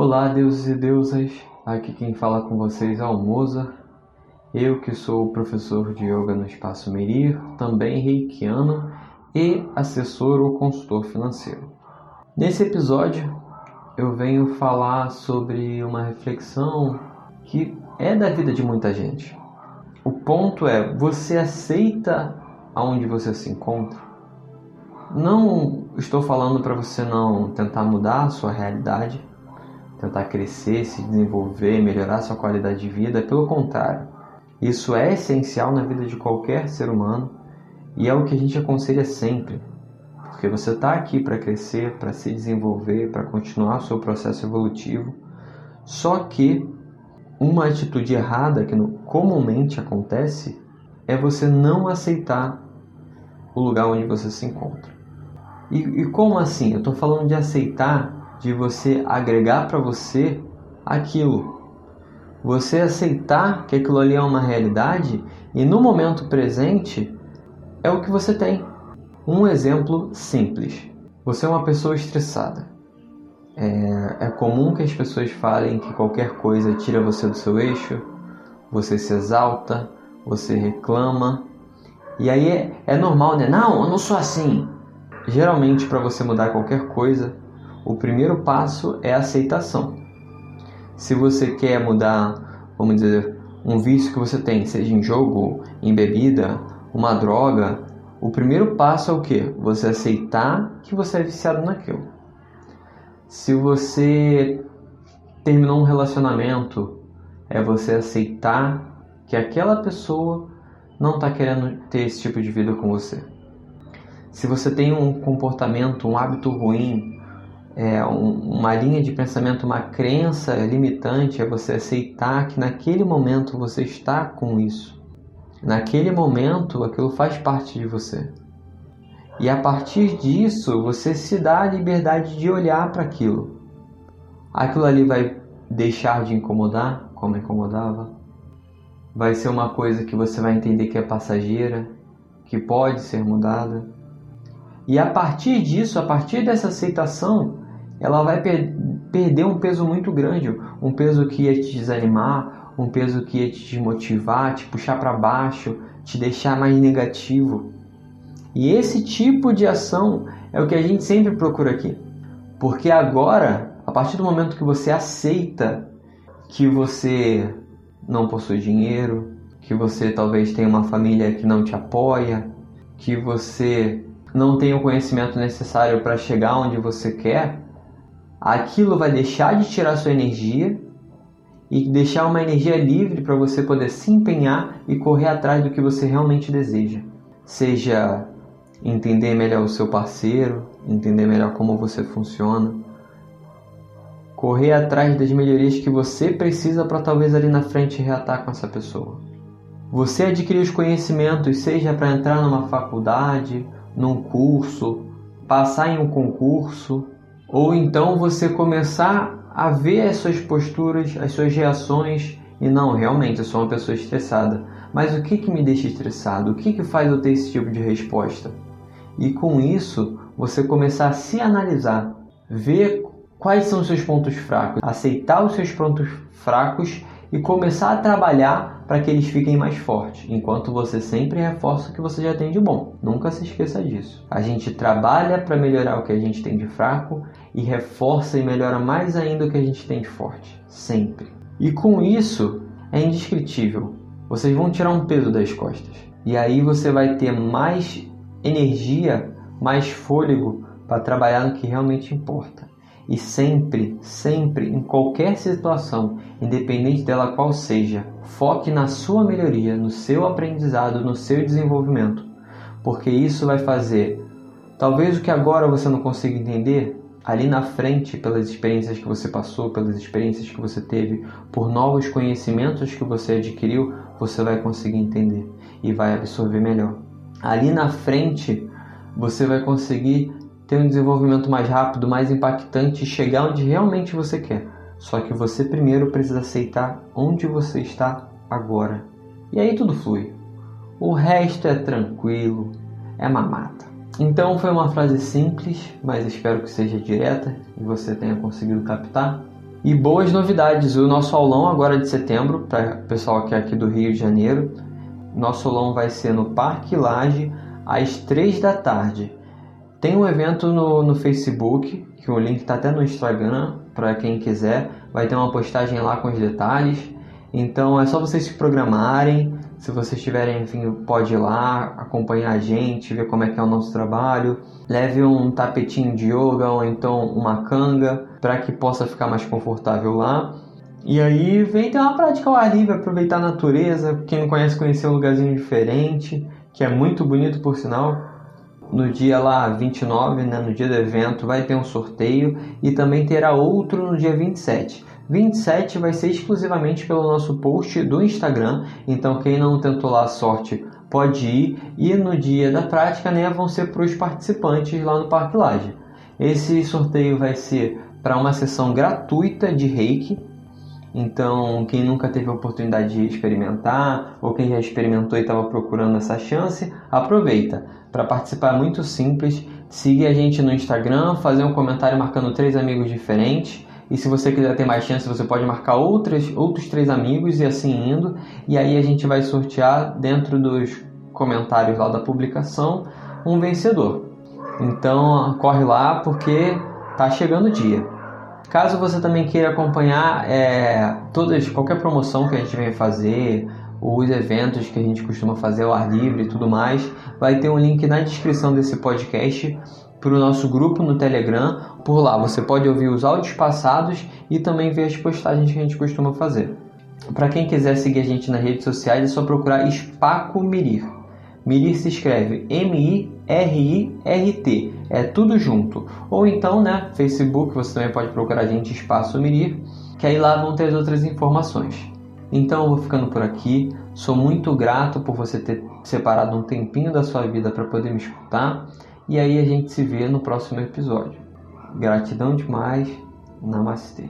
Olá, deuses e deusas. Aqui quem fala com vocês é o Moza. Eu que sou professor de yoga no Espaço Merir, também reikiano e assessor ou consultor financeiro. Nesse episódio eu venho falar sobre uma reflexão que é da vida de muita gente. O ponto é, você aceita aonde você se encontra? Não estou falando para você não tentar mudar a sua realidade, tentar crescer, se desenvolver, melhorar sua qualidade de vida, pelo contrário. Isso é essencial na vida de qualquer ser humano e é o que a gente aconselha sempre. Porque você está aqui para crescer, para se desenvolver, para continuar o seu processo evolutivo. Só que uma atitude errada que comumente acontece é você não aceitar o lugar onde você se encontra. E, e como assim? Eu estou falando de aceitar, de você agregar para você aquilo. Você aceitar que aquilo ali é uma realidade e no momento presente é o que você tem. Um exemplo simples: você é uma pessoa estressada. É, é comum que as pessoas falem que qualquer coisa tira você do seu eixo, você se exalta, você reclama. E aí é, é normal, né? Não, eu não sou assim. Geralmente, para você mudar qualquer coisa, o primeiro passo é a aceitação. Se você quer mudar, vamos dizer, um vício que você tem, seja em jogo, em bebida, uma droga, o primeiro passo é o que? Você aceitar que você é viciado naquilo. Se você terminou um relacionamento, é você aceitar que aquela pessoa não está querendo ter esse tipo de vida com você. Se você tem um comportamento, um hábito ruim, é, um, uma linha de pensamento, uma crença limitante, é você aceitar que naquele momento você está com isso. Naquele momento aquilo faz parte de você. E a partir disso você se dá a liberdade de olhar para aquilo. Aquilo ali vai deixar de incomodar, como incomodava. Vai ser uma coisa que você vai entender que é passageira, que pode ser mudada. E a partir disso, a partir dessa aceitação, ela vai per perder um peso muito grande, um peso que ia te desanimar, um peso que ia te desmotivar, te puxar para baixo, te deixar mais negativo. E esse tipo de ação é o que a gente sempre procura aqui. Porque agora, a partir do momento que você aceita que você não possui dinheiro, que você talvez tenha uma família que não te apoia, que você não tem o conhecimento necessário para chegar onde você quer, aquilo vai deixar de tirar sua energia e deixar uma energia livre para você poder se empenhar e correr atrás do que você realmente deseja. Seja entender melhor o seu parceiro, entender melhor como você funciona, correr atrás das melhorias que você precisa para talvez ali na frente reatar com essa pessoa. Você adquirir os conhecimentos, seja para entrar numa faculdade num curso, passar em um concurso, ou então você começar a ver as suas posturas, as suas reações e não, realmente eu sou uma pessoa estressada. Mas o que, que me deixa estressado? O que, que faz eu ter esse tipo de resposta? E com isso, você começar a se analisar, ver quais são os seus pontos fracos, aceitar os seus pontos fracos e começar a trabalhar para que eles fiquem mais fortes, enquanto você sempre reforça o que você já tem de bom. Nunca se esqueça disso. A gente trabalha para melhorar o que a gente tem de fraco e reforça e melhora mais ainda o que a gente tem de forte, sempre. E com isso é indescritível. Vocês vão tirar um peso das costas. E aí você vai ter mais energia, mais fôlego para trabalhar no que realmente importa. E sempre, sempre, em qualquer situação, independente dela qual seja, foque na sua melhoria, no seu aprendizado, no seu desenvolvimento, porque isso vai fazer talvez o que agora você não consiga entender, ali na frente, pelas experiências que você passou, pelas experiências que você teve, por novos conhecimentos que você adquiriu, você vai conseguir entender e vai absorver melhor. Ali na frente, você vai conseguir ter um desenvolvimento mais rápido, mais impactante e chegar onde realmente você quer. Só que você primeiro precisa aceitar onde você está agora. E aí tudo flui. O resto é tranquilo, é mamata. Então foi uma frase simples, mas espero que seja direta e você tenha conseguido captar. E boas novidades, o nosso aulão agora de setembro, para o pessoal que é aqui do Rio de Janeiro, nosso aulão vai ser no Parque Laje às 3 da tarde. Tem um evento no, no Facebook, que o link está até no Instagram, para quem quiser. Vai ter uma postagem lá com os detalhes. Então é só vocês se programarem. Se vocês tiverem, enfim, pode ir lá, acompanhar a gente, ver como é que é o nosso trabalho. Leve um tapetinho de yoga ou então uma canga para que possa ficar mais confortável lá. E aí vem ter uma prática ao ar livre, aproveitar a natureza. Quem não conhece, conhecer um lugarzinho diferente, que é muito bonito por sinal. No dia lá 29, né, no dia do evento, vai ter um sorteio e também terá outro no dia 27. 27 vai ser exclusivamente pelo nosso post do Instagram, então quem não tentou lá a sorte pode ir. E no dia da prática né, vão ser para os participantes lá no Parque Laje. Esse sorteio vai ser para uma sessão gratuita de reiki. Então, quem nunca teve a oportunidade de experimentar ou quem já experimentou e estava procurando essa chance, aproveita. Para participar é muito simples, siga a gente no Instagram, fazer um comentário marcando três amigos diferentes e se você quiser ter mais chance, você pode marcar outras, outros três amigos e assim indo. E aí a gente vai sortear dentro dos comentários lá da publicação um vencedor. Então corre lá porque tá chegando o dia. Caso você também queira acompanhar é, todas, qualquer promoção que a gente vem fazer, os eventos que a gente costuma fazer ao ar livre e tudo mais, vai ter um link na descrição desse podcast para o nosso grupo no Telegram. Por lá você pode ouvir os áudios passados e também ver as postagens que a gente costuma fazer. Para quem quiser seguir a gente nas redes sociais, é só procurar Spaco Mirir. Mirir se escreve M-I-R-I-R-T, é tudo junto. Ou então, né, Facebook, você também pode procurar a gente Espaço Mirir, que aí lá vão ter as outras informações. Então eu vou ficando por aqui. Sou muito grato por você ter separado um tempinho da sua vida para poder me escutar. E aí a gente se vê no próximo episódio. Gratidão demais. Namastê.